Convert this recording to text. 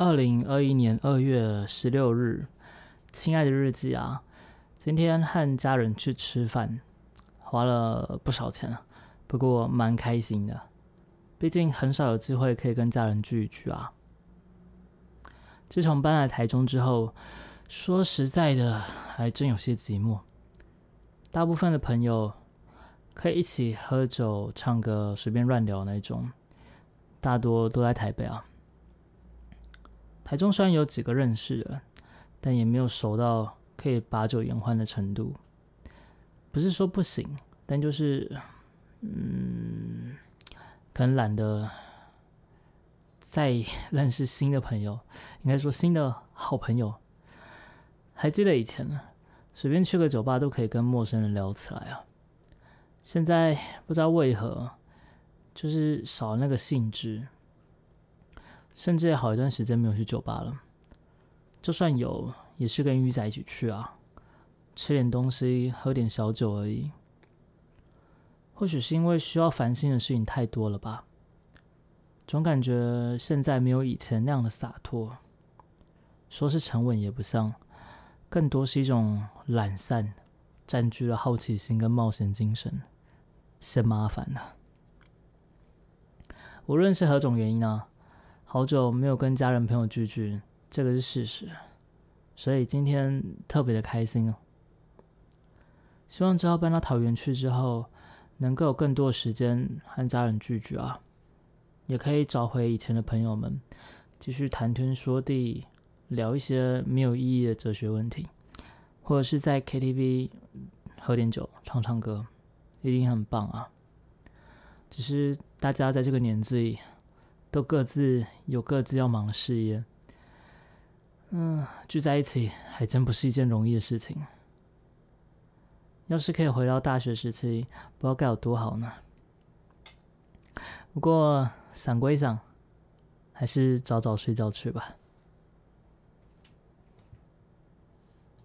二零二一年二月十六日，亲爱的日记啊，今天和家人去吃饭，花了不少钱啊，不过蛮开心的，毕竟很少有机会可以跟家人聚一聚啊。自从搬来台中之后，说实在的，还真有些寂寞。大部分的朋友可以一起喝酒、唱歌、随便乱聊那种，大多都在台北啊。台中虽然有几个认识的，但也没有熟到可以把酒言欢的程度。不是说不行，但就是，嗯，可能懒得再认识新的朋友，应该说新的好朋友。还记得以前呢，随便去个酒吧都可以跟陌生人聊起来啊。现在不知道为何，就是少了那个兴致。甚至也好一段时间没有去酒吧了，就算有，也是跟鱼仔一起去啊，吃点东西，喝点小酒而已。或许是因为需要烦心的事情太多了吧，总感觉现在没有以前那样的洒脱。说是沉稳也不像，更多是一种懒散，占据了好奇心跟冒险精神，嫌麻烦了。无论是何种原因啊。好久没有跟家人朋友聚聚，这个是事实，所以今天特别的开心哦。希望之后搬到桃园去之后，能够有更多的时间和家人聚聚啊，也可以找回以前的朋友们，继续谈天说地，聊一些没有意义的哲学问题，或者是在 KTV 喝点酒，唱唱歌，一定很棒啊。只是大家在这个年纪。都各自有各自要忙的事业，嗯，聚在一起还真不是一件容易的事情。要是可以回到大学时期，不知道该有多好呢。不过想归想，还是早早睡觉去吧。